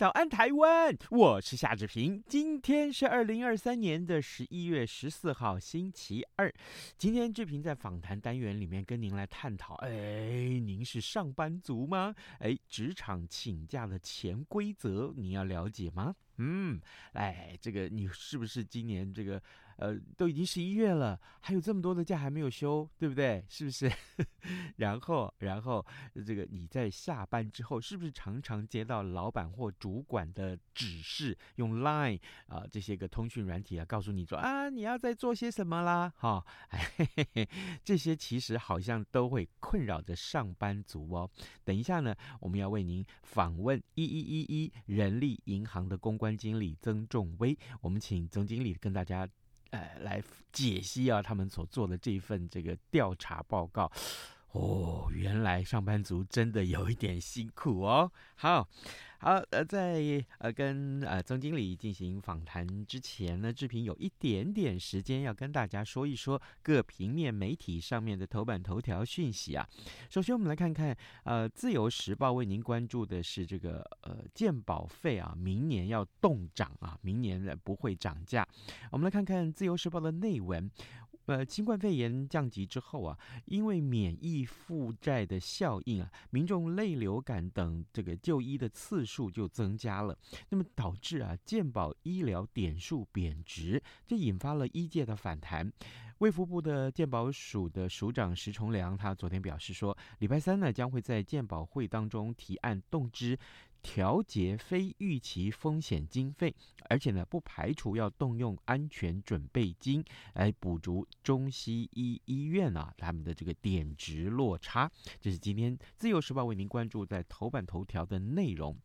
早安，台湾！我是夏志平。今天是二零二三年的十一月十四号，星期二。今天志平在访谈单元里面跟您来探讨：哎，您是上班族吗？哎，职场请假的潜规则，你要了解吗？嗯，哎，这个你是不是今年这个？呃，都已经十一月了，还有这么多的假还没有休，对不对？是不是？然后，然后这个你在下班之后，是不是常常接到老板或主管的指示，用 Line 啊、这些个通讯软体啊，告诉你说啊，你要在做些什么啦？哈、哦，哎嘿嘿嘿，这些其实好像都会困扰着上班族哦。等一下呢，我们要为您访问一一一一人力银行的公关经理曾仲威，我们请曾经理跟大家。呃，来解析啊，他们所做的这一份这个调查报告，哦，原来上班族真的有一点辛苦哦。好。好，呃，在呃跟呃曾经理进行访谈之前呢，志平有一点点时间要跟大家说一说各平面媒体上面的头版头条讯息啊。首先，我们来看看，呃，《自由时报》为您关注的是这个呃健保费啊，明年要动涨啊，明年不会涨价。我们来看看《自由时报》的内文。呃，新冠肺炎降级之后啊，因为免疫负债的效应啊，民众类流感等这个就医的次数就增加了，那么导致啊健保医疗点数贬值，这引发了医界的反弹。卫福部的健保署的署长石崇良，他昨天表示说，礼拜三呢将会在健保会当中提案动支。调节非预期风险经费，而且呢，不排除要动用安全准备金来补足中西医医院啊他们的这个点值落差。这是今天自由时报为您关注在头版头条的内容。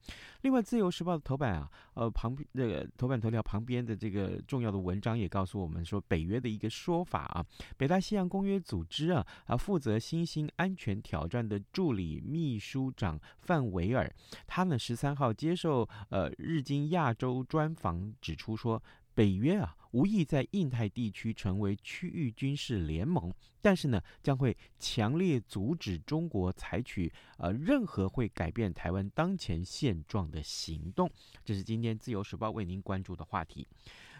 另外，自由时报的头版啊，呃旁边这个头版头条旁边的这个重要的文章也告诉我们说，北约的一个说法啊，北大西洋公约组织啊啊负责新兴安全挑战的助理秘书长范维尔，他呢。十三号接受呃日经亚洲专访，指出说，北约啊无意在印太地区成为区域军事联盟，但是呢将会强烈阻止中国采取呃任何会改变台湾当前现状的行动。这是今天自由时报为您关注的话题。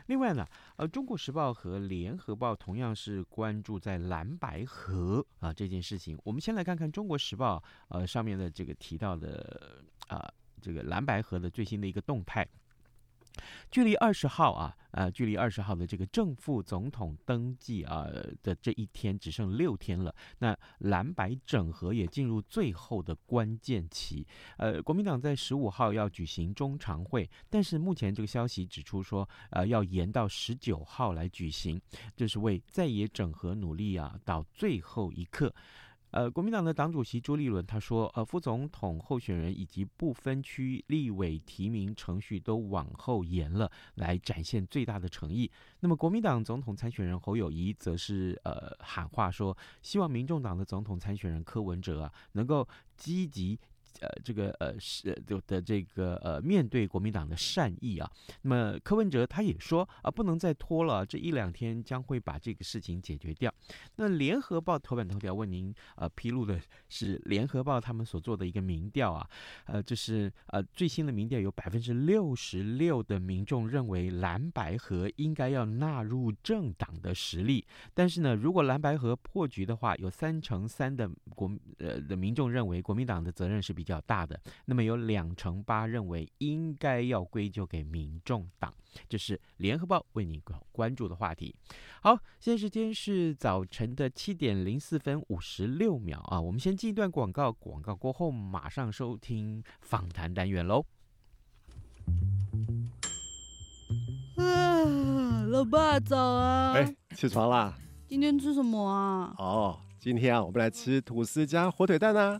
另外呢，呃，中国时报和联合报同样是关注在蓝白河啊这件事情。我们先来看看中国时报呃上面的这个提到的啊。这个蓝白合的最新的一个动态，距离二十号啊，呃，距离二十号的这个正副总统登记啊的这一天只剩六天了。那蓝白整合也进入最后的关键期。呃，国民党在十五号要举行中常会，但是目前这个消息指出说，呃，要延到十九号来举行，这是为在野整合努力啊，到最后一刻。呃，国民党的党主席朱立伦他说，呃，副总统候选人以及不分区立委提名程序都往后延了，来展现最大的诚意。那么，国民党总统参选人侯友谊则是呃喊话说，希望民众党的总统参选人柯文哲啊，能够积极。呃，这个呃是的的这个呃，面对国民党的善意啊，那么柯文哲他也说啊、不能再拖了，这一两天将会把这个事情解决掉。那联合报头版头条为您呃披露的是联合报他们所做的一个民调啊，呃，这是呃最新的民调，有百分之六十六的民众认为蓝白合应该要纳入政党的实力，但是呢，如果蓝白合破局的话，有三成三的国呃的民众认为国民党的责任是比较大的，那么有两成八认为应该要归咎给民众党，这是联合报为你关注的话题。好，现在时间是早晨的七点零四分五十六秒啊，我们先进一段广告，广告过后马上收听访谈单元喽。啊，老爸早啊！哎，起床啦！今天吃什么啊？哦，今天啊，我们来吃吐司加火腿蛋啊。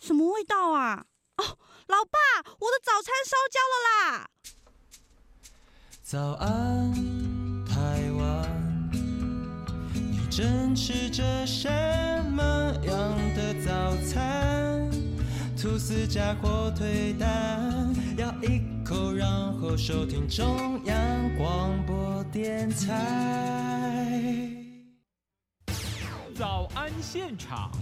什么味道啊？哦，老爸，我的早餐烧焦了啦！早安，台湾，你正吃着什么样的早餐？吐司加火腿蛋，咬一口，然后收听中央广播电台。早安现场。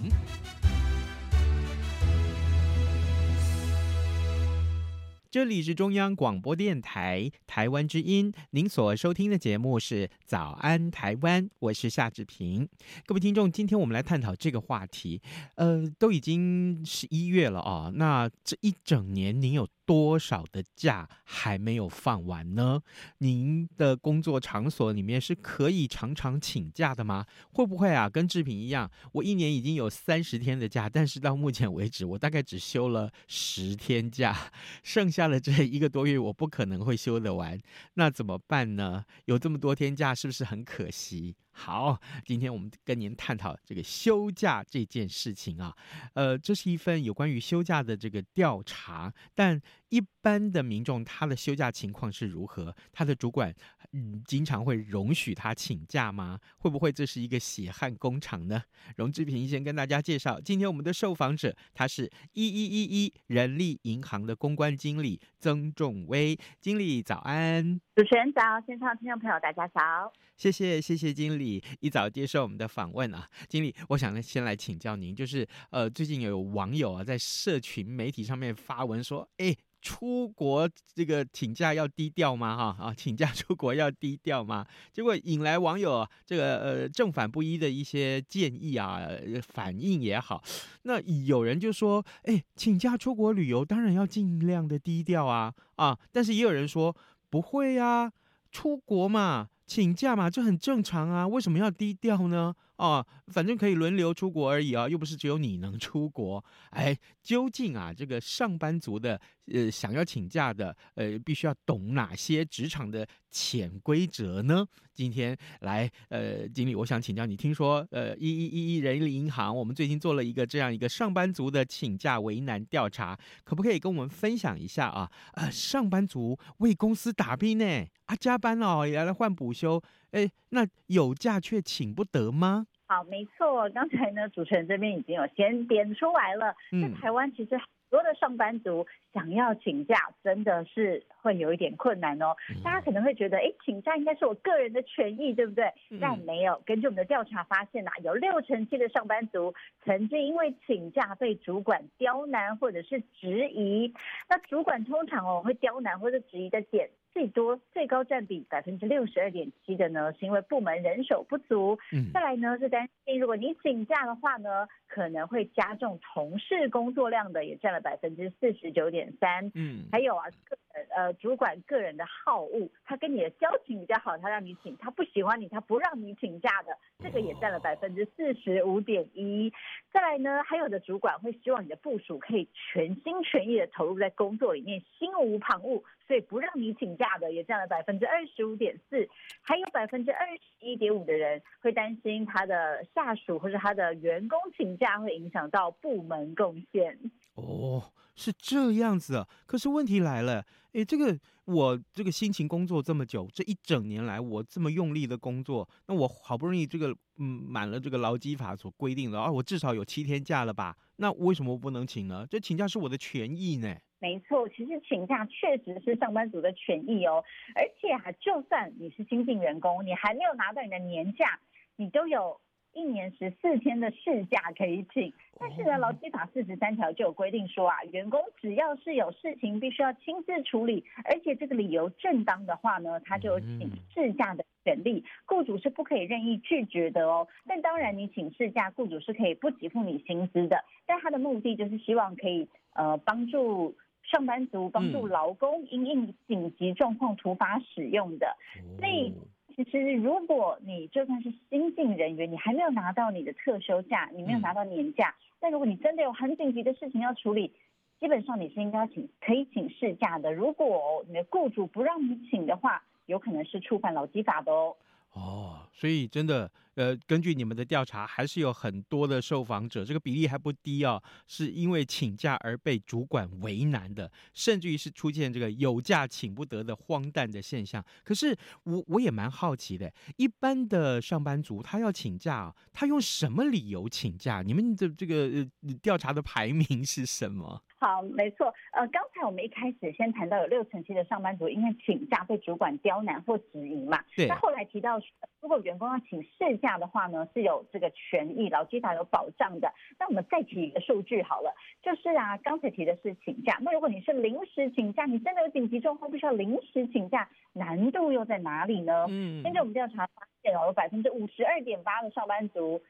这里是中央广播电台台湾之音，您所收听的节目是《早安台湾》，我是夏志平。各位听众，今天我们来探讨这个话题。呃，都已经十一月了啊，那这一整年您有多少的假还没有放完呢？您的工作场所里面是可以常常请假的吗？会不会啊，跟志平一样，我一年已经有三十天的假，但是到目前为止，我大概只休了十天假，剩下的这一个多月，我不可能会休得完。那怎么办呢？有这么多天假，是不是很可惜？好，今天我们跟您探讨这个休假这件事情啊，呃，这是一份有关于休假的这个调查，但一般的民众他的休假情况是如何？他的主管嗯，经常会容许他请假吗？会不会这是一个血汗工厂呢？荣志平先跟大家介绍，今天我们的受访者他是一一一一人力银行的公关经理曾仲威经理，早安。主持人早，线上听众朋友大家早。谢谢谢谢经理一早接受我们的访问啊，经理，我想呢先来请教您，就是呃最近有网友啊在社群媒体上面发文说，哎，出国这个请假要低调吗？哈啊，请假出国要低调吗？结果引来网友这个呃正反不一的一些建议啊，反应也好，那有人就说，哎，请假出国旅游当然要尽量的低调啊啊，但是也有人说不会呀，出国嘛。请假嘛，这很正常啊，为什么要低调呢？哦，反正可以轮流出国而已啊，又不是只有你能出国。哎，究竟啊，这个上班族的呃想要请假的呃，必须要懂哪些职场的潜规则呢？今天来呃，经理，我想请教你，听说呃，一一一一人力银行，我们最近做了一个这样一个上班族的请假为难调查，可不可以跟我们分享一下啊？呃，上班族为公司打拼呢？啊，加班哦，也来换补休，哎，那有假却请不得吗？好，没错，刚才呢，主持人这边已经有先点出来了，在台湾其实很多的上班族想要请假，真的是会有一点困难哦。大家可能会觉得，哎，请假应该是我个人的权益，对不对？但没有，根据我们的调查发现呐，有六成七的上班族曾经因为请假被主管刁难或者是质疑。那主管通常哦会刁难或者质疑的点。最多最高占比百分之六十二点七的呢，是因为部门人手不足。嗯，再来呢是担心，如果你请假的话呢，可能会加重同事工作量的，也占了百分之四十九点三。嗯，还有啊，个呃主管个人的好恶，他跟你的交情比较好，他让你请；他不喜欢你，他不让你请假的，这个也占了百分之四十五点一。再来呢，还有的主管会希望你的部署可以全心全意的投入在工作里面，心无旁骛。所以不让你请假的也占了百分之二十五点四，还有百分之二十一点五的人会担心他的下属或者他的员工请假会影响到部门贡献。哦，是这样子啊。可是问题来了，哎，这个我这个辛勤工作这么久，这一整年来我这么用力的工作，那我好不容易这个嗯满了这个劳基法所规定的啊，我至少有七天假了吧？那为什么我不能请呢？这请假是我的权益呢。没错，其实请假确实是上班族的权益哦。而且啊，就算你是新进员工，你还没有拿到你的年假，你都有。一年十四天的事假可以请，但是呢，劳基法四十三条就有规定说啊，员工只要是有事情必须要亲自处理，而且这个理由正当的话呢，他就有请事假的权利，雇主是不可以任意拒绝的哦。但当然，你请事假，雇主是可以不给付你薪资的，但他的目的就是希望可以呃帮助上班族、帮助劳工因应紧急状况突发使用的，所以。其实，如果你就算是新进人员，你还没有拿到你的特休假，你没有拿到年假，嗯、但如果你真的有很紧急的事情要处理，基本上你是应该请可以请事假的。如果你的雇主不让你请的话，有可能是触犯劳基法的哦。哦，所以真的，呃，根据你们的调查，还是有很多的受访者，这个比例还不低啊，是因为请假而被主管为难的，甚至于是出现这个有假请不得的荒诞的现象。可是我我也蛮好奇的，一般的上班族他要请假，他用什么理由请假？你们的这个呃调查的排名是什么？好，没错。呃，刚才我们一开始先谈到有六成七的上班族因为请假被主管刁难或质疑嘛。对。那后来提到，如果员工要请事假的话呢，是有这个权益，劳基法有保障的。那我们再提一个数据好了，就是啊，刚才提的是请假。那如果你是临时请假，你真的有紧急状况必须要临时请假，难度又在哪里呢？嗯。根据我们调查发现哦，有百分之五十二点八的上班族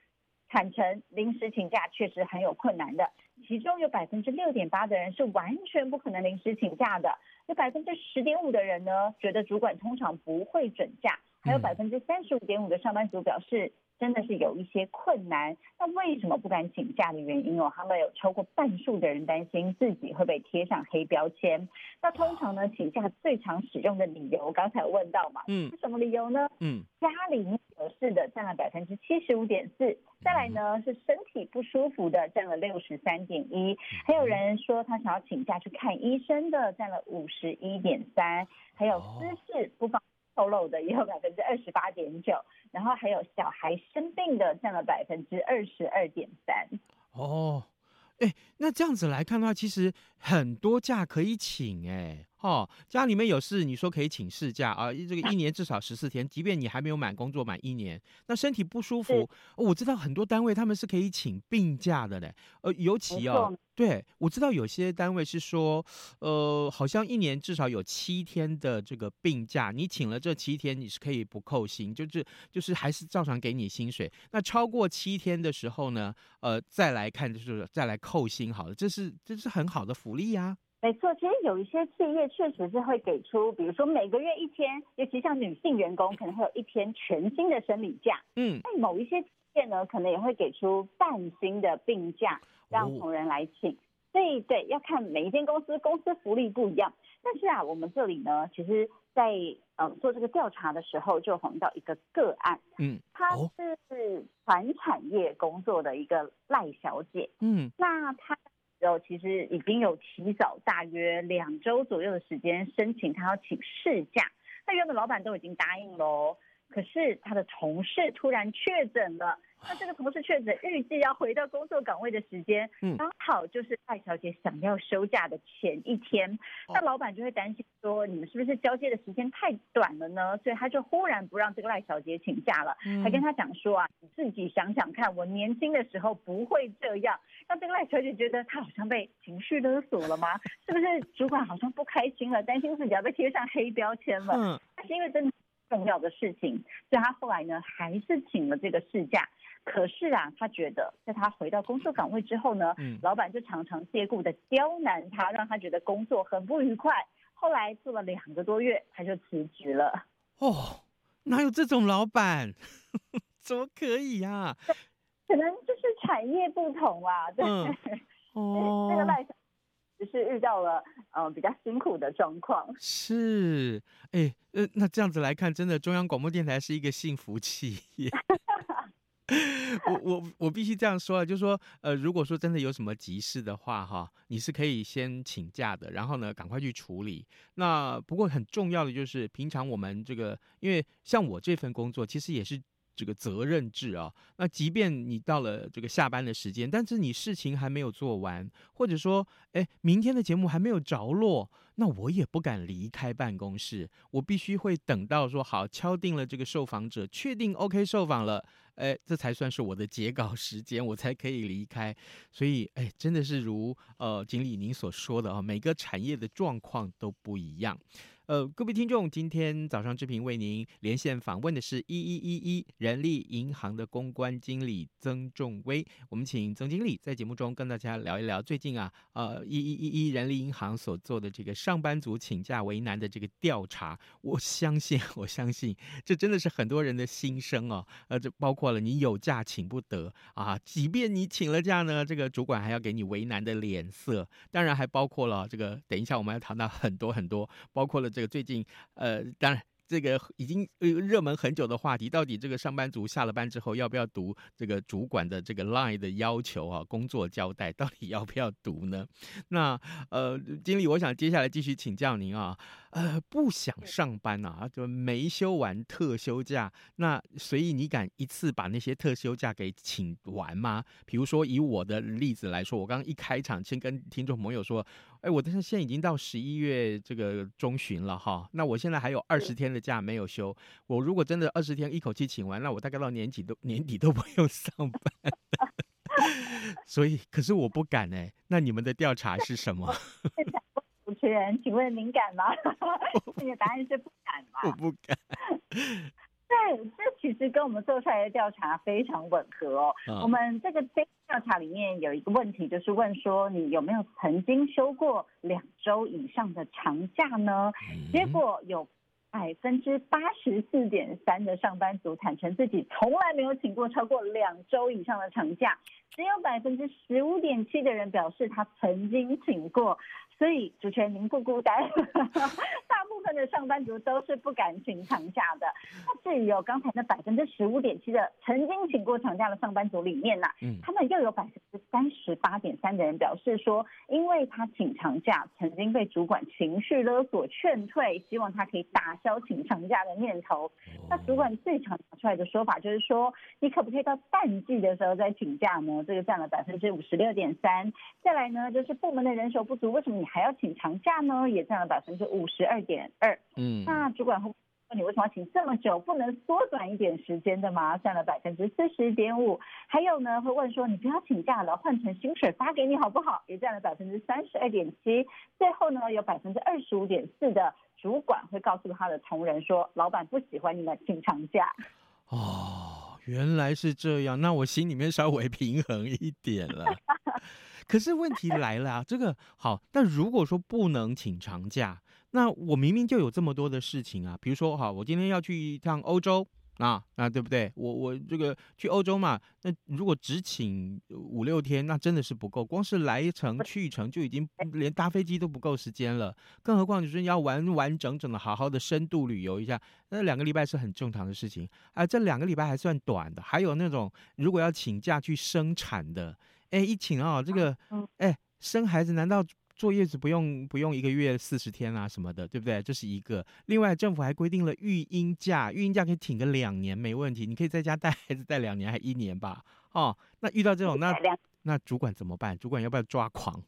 坦诚临时请假确实很有困难的。其中有百分之六点八的人是完全不可能临时请假的，有百分之十点五的人呢，觉得主管通常不会准假，还有百分之三十五点五的上班族表示真的是有一些困难。那为什么不敢请假的原因哦？他们有超过半数的人担心自己会被贴上黑标签。那通常呢，请假最常使用的理由，刚才有问到嘛，嗯，是什么理由呢？嗯，家里有事的占了百分之七十五点四。再来呢，是身体不舒服的占了六十三点一，还有人说他想要请假去看医生的占了五十一点三，还有私事不方便透露的也有百分之二十八点九，然后还有小孩生病的占了百分之二十二点三。哦，哎，那这样子来看的话，其实很多假可以请哎。哦，家里面有事，你说可以请事假啊？这个一年至少十四天，即便你还没有满工作满一年，那身体不舒服，哦，我知道很多单位他们是可以请病假的嘞。呃，尤其哦，对，我知道有些单位是说，呃，好像一年至少有七天的这个病假，你请了这七天，你是可以不扣薪，就是就是还是照常给你薪水。那超过七天的时候呢，呃，再来看就是再来扣薪，好了，这是这是很好的福利呀。没错，其实有一些企业确实是会给出，比如说每个月一天，尤其像女性员工，可能会有一天全新的生理假。嗯，那某一些企业呢，可能也会给出半薪的病假，让同仁来请。哦、所以，对，要看每一间公司，公司福利不一样。但是啊，我们这里呢，其实在，在呃做这个调查的时候，就碰到一个个案。嗯，她是传产业工作的一个赖小姐。嗯，那她。然后其实已经有提早大约两周左右的时间申请他要请事假，那原本老板都已经答应喽，可是他的同事突然确诊了。那这个同事确诊，预计要回到工作岗位的时间，刚好就是赖小姐想要休假的前一天。那老板就会担心说，你们是不是交接的时间太短了呢？所以他就忽然不让这个赖小姐请假了，还跟他讲说啊，你自己想想看，我年轻的时候不会这样。那这个赖小姐觉得她好像被情绪勒索了吗？是不是主管好像不开心了，担心自己要被贴上黑标签了？嗯，但是因为真的重要的事情，所以她后来呢，还是请了这个事假。可是啊，他觉得在他回到工作岗位之后呢，嗯，老板就常常借故的刁难他，让他觉得工作很不愉快。后来做了两个多月，他就辞职了。哦，哪有这种老板？怎么可以呀、啊？可能就是产业不同啊。对，嗯、哦，那个赖只是遇到了呃比较辛苦的状况。是，哎，呃，那这样子来看，真的中央广播电台是一个幸福企业。我我我必须这样说啊，就是说，呃，如果说真的有什么急事的话，哈，你是可以先请假的，然后呢，赶快去处理。那不过很重要的就是，平常我们这个，因为像我这份工作，其实也是。这个责任制啊，那即便你到了这个下班的时间，但是你事情还没有做完，或者说，哎，明天的节目还没有着落，那我也不敢离开办公室，我必须会等到说好敲定了这个受访者，确定 OK 受访了，哎，这才算是我的截稿时间，我才可以离开。所以，哎，真的是如呃经理您所说的啊，每个产业的状况都不一样。呃，各位听众，今天早上志平为您连线访问的是一一一一人力银行的公关经理曾仲威。我们请曾经理在节目中跟大家聊一聊最近啊，呃，一一一一人力银行所做的这个上班族请假为难的这个调查。我相信，我相信这真的是很多人的心声哦。呃，这包括了你有假请不得啊，即便你请了假呢，这个主管还要给你为难的脸色。当然还包括了这个，等一下我们要谈到很多很多，包括了。这个最近，呃，当然。这个已经呃热门很久的话题，到底这个上班族下了班之后要不要读这个主管的这个 line 的要求啊？工作交代到底要不要读呢？那呃，经理，我想接下来继续请教您啊，呃，不想上班啊，就没休完特休假，那所以你敢一次把那些特休假给请完吗？比如说以我的例子来说，我刚刚一开场先跟听众朋友说，哎，我但是现在已经到十一月这个中旬了哈，那我现在还有二十天的假没有休，我如果真的二十天一口气请完，那我大概到年底都年底都不用上班。所以，可是我不敢哎。那你们的调查是什么？主持人，请问您敢吗？那个答案是不敢吗？我不敢。对，这其实跟我们做出来的调查非常吻合哦。嗯、我们这个调查里面有一个问题，就是问说你有没有曾经休过两周以上的长假呢？嗯、结果有。百分之八十四点三的上班族坦诚自己从来没有请过超过两周以上的长假，只有百分之十五点七的人表示他曾经请过。所以主持人您不孤单，大部分的上班族都是不敢请长假的。那至于有刚才那百分之十五点七的曾经请过长假的上班族里面呢、啊，嗯，他们又有百分之三十八点三的人表示说，因为他请长假曾经被主管情绪勒索劝退，希望他可以打消请长假的念头。那主管最常拿出来的说法就是说，你可不可以到淡季的时候再请假呢？这个占了百分之五十六点三。再来呢，就是部门的人手不足，为什么你？还要请长假呢，也占了百分之五十二点二。嗯，那主管会问你为什么要请这么久，不能缩短一点时间的吗？占了百分之四十点五。还有呢，会问说你不要请假了，换成薪水发给你好不好？也占了百分之三十二点七。最后呢，有百分之二十五点四的主管会告诉他的同仁说，老板不喜欢你们请长假。哦，原来是这样，那我心里面稍微平衡一点了。可是问题来了啊，这个好，但如果说不能请长假，那我明明就有这么多的事情啊，比如说哈，我今天要去一趟欧洲啊，那对不对？我我这个去欧洲嘛，那如果只请五六天，那真的是不够，光是来一程去一程就已经连搭飞机都不够时间了，更何况你说你要完完整整的好好的深度旅游一下，那两个礼拜是很正常的事情啊，这两个礼拜还算短的，还有那种如果要请假去生产的。哎，一请啊，这个，哎，生孩子难道坐月子不用不用一个月四十天啊什么的，对不对？这是一个。另外，政府还规定了育婴假，育婴假可以请个两年没问题，你可以在家带孩子带两年还一年吧？哦，那遇到这种，那那主管怎么办？主管要不要抓狂？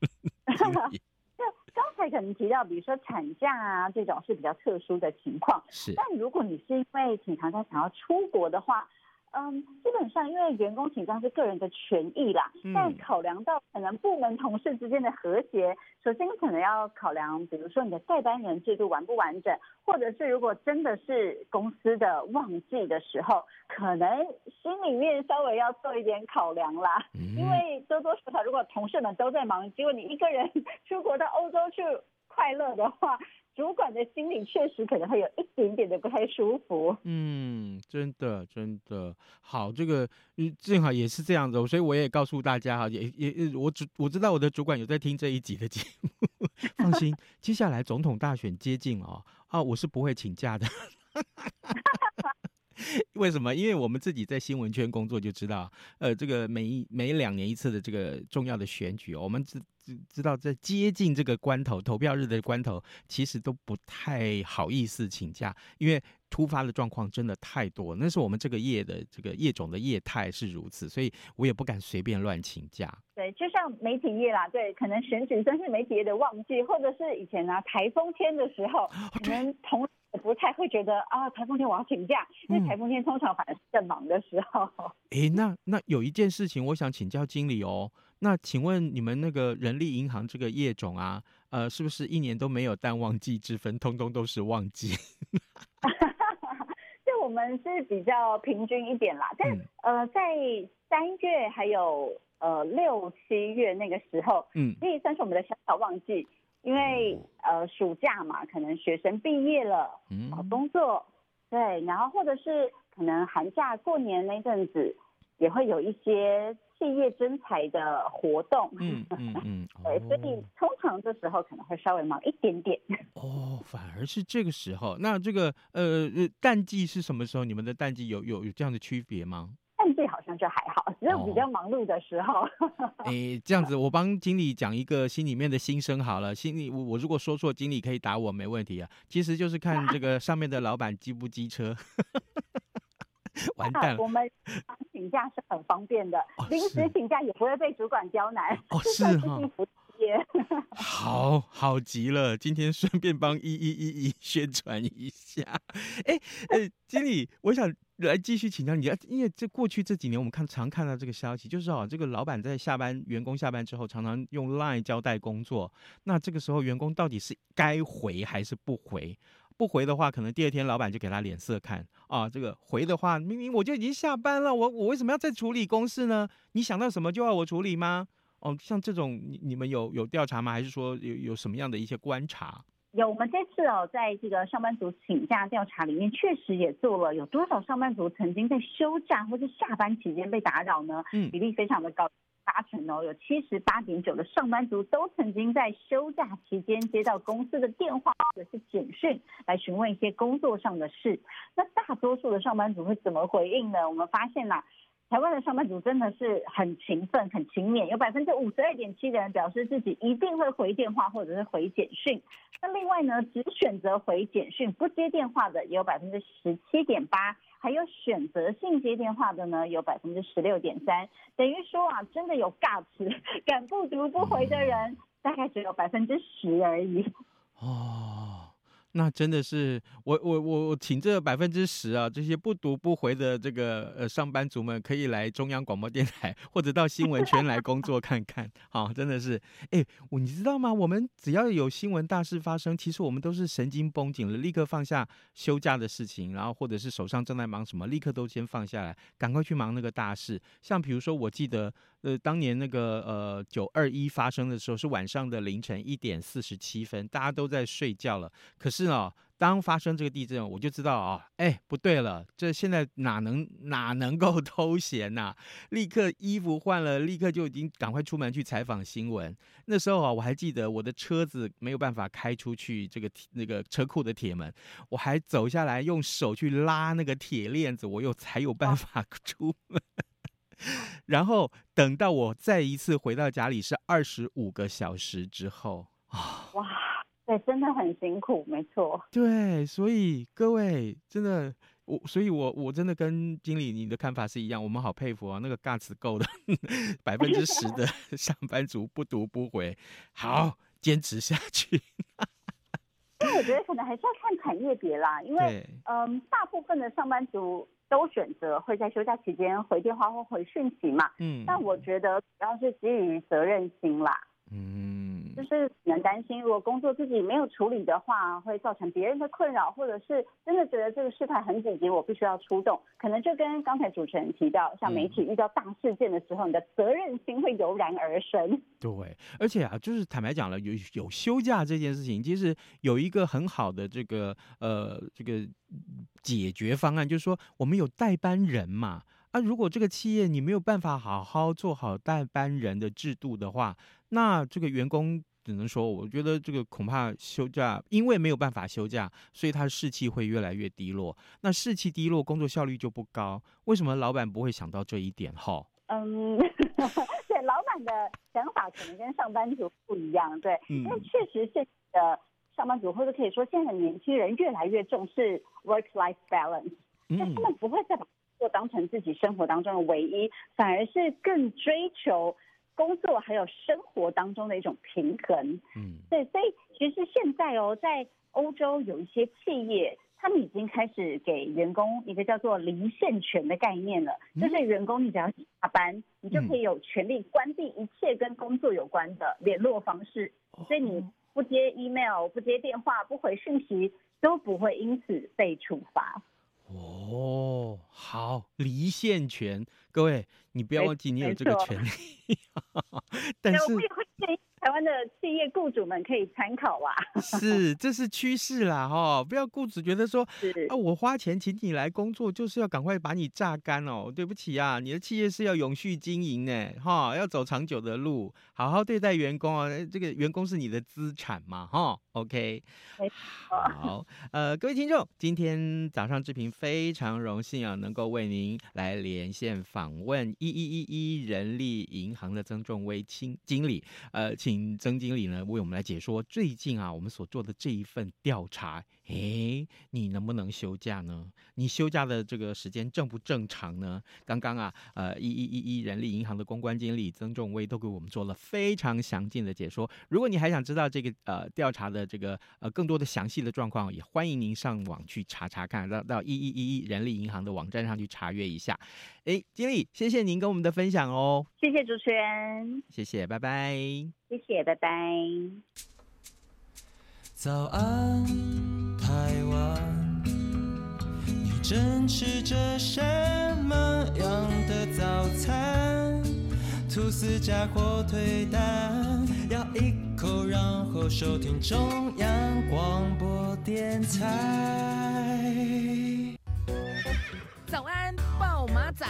就 刚才可能提到，比如说产假啊这种是比较特殊的情况，是。但如果你是因为请长假想要出国的话。嗯，基本上因为员工请假是个人的权益啦，嗯、但考量到可能部门同事之间的和谐，首先可能要考量，比如说你的代班人制度完不完整，或者是如果真的是公司的旺季的时候，可能心里面稍微要做一点考量啦。嗯、因为多多少少，如果同事们都在忙，结果你一个人 出国到欧洲去快乐的话。主管的心里确实可能会有一点点的不太舒服。嗯，真的真的好，这个正好也是这样子，所以我也告诉大家哈，也也我知我知道我的主管有在听这一集的节目，放心，接下来总统大选接近哦，啊，我是不会请假的。为什么？因为我们自己在新闻圈工作就知道，呃，这个每一每两年一次的这个重要的选举，我们知知知道在接近这个关头，投票日的关头，其实都不太好意思请假，因为突发的状况真的太多。那是我们这个业的这个业种的业态是如此，所以我也不敢随便乱请假。对，就像媒体业啦，对，可能选举真是媒体业的旺季，或者是以前啊台风天的时候，可能同。不太会觉得啊，台风天我要请假，因为台风天通常反而是正忙的时候。哎、嗯，那那有一件事情我想请教经理哦，那请问你们那个人力银行这个业种啊，呃，是不是一年都没有淡旺季之分，通通都是旺季？就我们是比较平均一点啦，但、嗯、呃，在三月还有呃六七月那个时候，嗯，可以算是我们的小小旺季。因为呃暑假嘛，可能学生毕业了，找工作，对，然后或者是可能寒假过年那阵子，也会有一些企业征才的活动，嗯嗯 嗯，对，所以通常这时候可能会稍微忙一点点。哦，反而是这个时候，那这个呃淡季是什么时候？你们的淡季有有有这样的区别吗？淡季好像就还好，只有比较忙碌的时候。哎、这样子，我帮经理讲一个心里面的心声好了。心里我我如果说错，经理可以打我，没问题啊。其实就是看这个上面的老板机不机车。完蛋了，我们请假是很方便的，临、哦、时请假也不会被主管刁难。哦，是哈。好好极了，今天顺便帮一一一一宣传一下。哎，呃，经理，我想来继续请教你，因为这过去这几年我们看常看到这个消息，就是哦，这个老板在下班，员工下班之后，常常用 Line 交代工作。那这个时候，员工到底是该回还是不回？不回的话，可能第二天老板就给他脸色看啊。这个回的话，明明我就已经下班了，我我为什么要再处理公事呢？你想到什么就要我处理吗？哦，像这种你你们有有调查吗？还是说有有什么样的一些观察？有，我们这次哦，在这个上班族请假调查里面，确实也做了，有多少上班族曾经在休假或是下班期间被打扰呢？嗯，比例非常的高，八成哦，有七十八点九的上班族都曾经在休假期间接到公司的电话或者是简讯，来询问一些工作上的事。那大多数的上班族会怎么回应呢？我们发现呐。台湾的上班族真的是很勤奋、很勤勉，有百分之五十二点七的人表示自己一定会回电话或者是回简讯。那另外呢，只选择回简讯不接电话的也有百分之十七点八，还有选择性接电话的呢有百分之十六点三。等于说啊，真的有尬词 敢不读不回的人，大概只有百分之十而已。哦。那真的是我我我我请这百分之十啊，这些不读不回的这个呃上班族们可以来中央广播电台或者到新闻圈来工作看看，好，真的是，哎，你知道吗？我们只要有新闻大事发生，其实我们都是神经绷紧了，立刻放下休假的事情，然后或者是手上正在忙什么，立刻都先放下来，赶快去忙那个大事。像比如说，我记得呃当年那个呃九二一发生的时候是晚上的凌晨一点四十七分，大家都在睡觉了，可是。是哦，当发生这个地震，我就知道啊、哦，哎，不对了，这现在哪能哪能够 偷闲呐、啊？立刻衣服换了，立刻就已经赶快出门去采访新闻。那时候啊，我还记得我的车子没有办法开出去这个那个车库的铁门，我还走下来用手去拉那个铁链子，我又才有办法 出门。然后等到我再一次回到家里，是二十五个小时之后啊，哇！对，真的很辛苦，没错。对，所以各位真的，我所以我，我我真的跟经理你的看法是一样，我们好佩服啊，那个 guts 够的，百分之十的 上班族不读不回，好坚持下去。我觉得可能还是要看产业别啦，因为嗯，大部分的上班族都选择会在休假期间回电话或回讯息嘛，嗯，但我觉得主要是基于责任心啦，嗯。就是可能担心，如果工作自己没有处理的话，会造成别人的困扰，或者是真的觉得这个事态很紧急，我必须要出动。可能就跟刚才主持人提到，像媒体遇到大事件的时候，你的责任心会油然而生。对，而且啊，就是坦白讲了，有有休假这件事情，其实有一个很好的这个呃这个解决方案，就是说我们有代班人嘛。啊，如果这个企业你没有办法好好做好代班人的制度的话，那这个员工只能说，我觉得这个恐怕休假，因为没有办法休假，所以他的士气会越来越低落。那士气低落，工作效率就不高。为什么老板不会想到这一点？哈，嗯，对，老板的想法可能跟上班族不一样，对，嗯、因为确实是呃，上班族或者可以说现在的年轻人越来越重视 work-life balance，嗯，但他们不会再把工作当成自己生活当中的唯一，反而是更追求。工作还有生活当中的一种平衡，嗯，对，所以其实现在哦，在欧洲有一些企业，他们已经开始给员工一个叫做离线权的概念了，就是员工你只要下班，你就可以有权利关闭一切跟工作有关的联络方式，所以你不接 email、不接电话、不回讯息，都不会因此被处罚。哦，好，离线权，各位。你不要忘记，你有这个权利。但是，我也会建议台湾的企业雇主们可以参考啊。是，这是趋势啦，哈！不要雇主觉得说，啊，我花钱请你来工作，就是要赶快把你榨干哦。对不起啊，你的企业是要永续经营呢，哈，要走长久的路，好好对待员工啊。这个员工是你的资产嘛，哈。OK，好，呃，各位听众，今天早上志平非常荣幸啊，能够为您来连线访问一一一一人力银行的曾仲威经经理，呃，请曾经理呢为我们来解说最近啊我们所做的这一份调查。诶，你能不能休假呢？你休假的这个时间正不正常呢？刚刚啊，呃，一一一一人力银行的公关经理曾仲威都给我们做了非常详尽的解说。如果你还想知道这个呃调查的这个呃更多的详细的状况，也欢迎您上网去查查看，到到一一一一人力银行的网站上去查阅一下。诶，经理，谢谢您跟我们的分享哦。谢谢主持人。谢谢，拜拜。谢谢，拜拜。早安。台湾，你正吃着什么样的早餐？吐司加火腿蛋，咬一口，然后收听中央广播电台。早安，报马仔。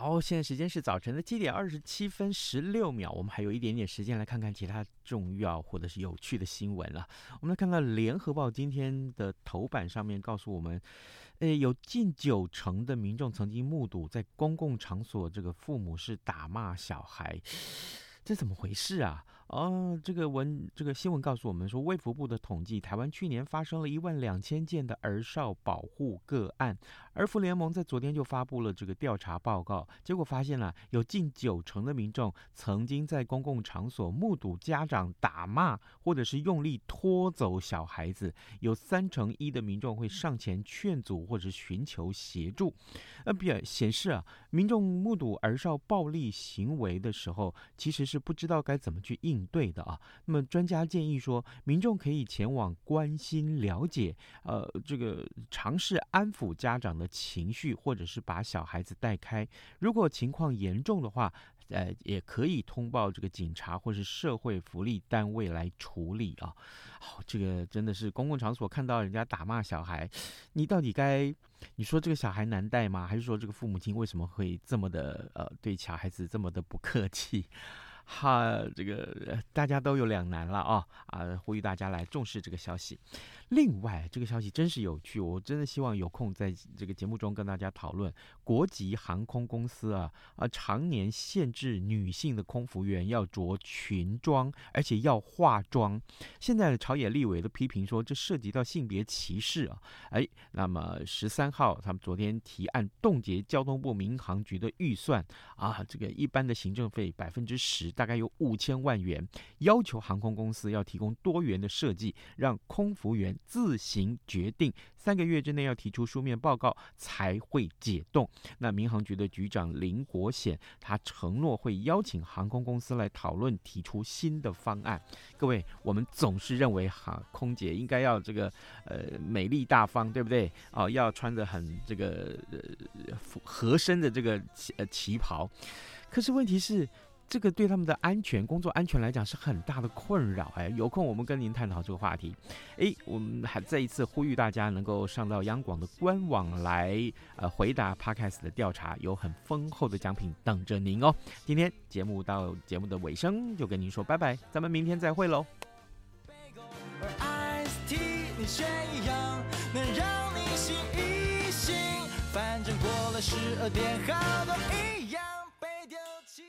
好，现在时间是早晨的七点二十七分十六秒，我们还有一点点时间来看看其他重要或者是有趣的新闻了。我们来看看《联合报》今天的头版上面告诉我们，呃，有近九成的民众曾经目睹在公共场所这个父母是打骂小孩，这怎么回事啊？哦，这个文这个新闻告诉我们说，卫福部的统计，台湾去年发生了一万两千件的儿少保护个案。儿福联盟在昨天就发布了这个调查报告，结果发现了有近九成的民众曾经在公共场所目睹家长打骂或者是用力拖走小孩子，有三成一的民众会上前劝阻或者寻求协助。呃，比较显示啊，民众目睹儿少暴力行为的时候，其实是不知道该怎么去应。对的啊，那么专家建议说，民众可以前往关心了解，呃，这个尝试安抚家长的情绪，或者是把小孩子带开。如果情况严重的话，呃，也可以通报这个警察或是社会福利单位来处理啊。好，这个真的是公共场所看到人家打骂小孩，你到底该，你说这个小孩难带吗？还是说这个父母亲为什么会这么的呃对小孩子这么的不客气？哈，这个大家都有两难了啊啊！呼吁大家来重视这个消息。另外，这个消息真是有趣，我真的希望有空在这个节目中跟大家讨论。国籍航空公司啊啊，常年限制女性的空服员要着裙装，而且要化妆。现在朝野立委都批评说，这涉及到性别歧视啊！哎，那么十三号他们昨天提案冻结交通部民航局的预算啊，这个一般的行政费百分之十，大概有五千万元，要求航空公司要提供多元的设计，让空服员。自行决定三个月之内要提出书面报告才会解冻。那民航局的局长林国显，他承诺会邀请航空公司来讨论，提出新的方案。各位，我们总是认为哈，空姐应该要这个呃美丽大方，对不对？哦，要穿着很这个呃合身的这个呃旗袍。可是问题是。这个对他们的安全、工作安全来讲是很大的困扰。哎，有空我们跟您探讨这个话题。哎，我们还再一次呼吁大家能够上到央广的官网来，呃，回答 Podcast 的调查，有很丰厚的奖品等着您哦。今天节目到节目的尾声，就跟您说拜拜，咱们明天再会喽。反正过了十二点，好多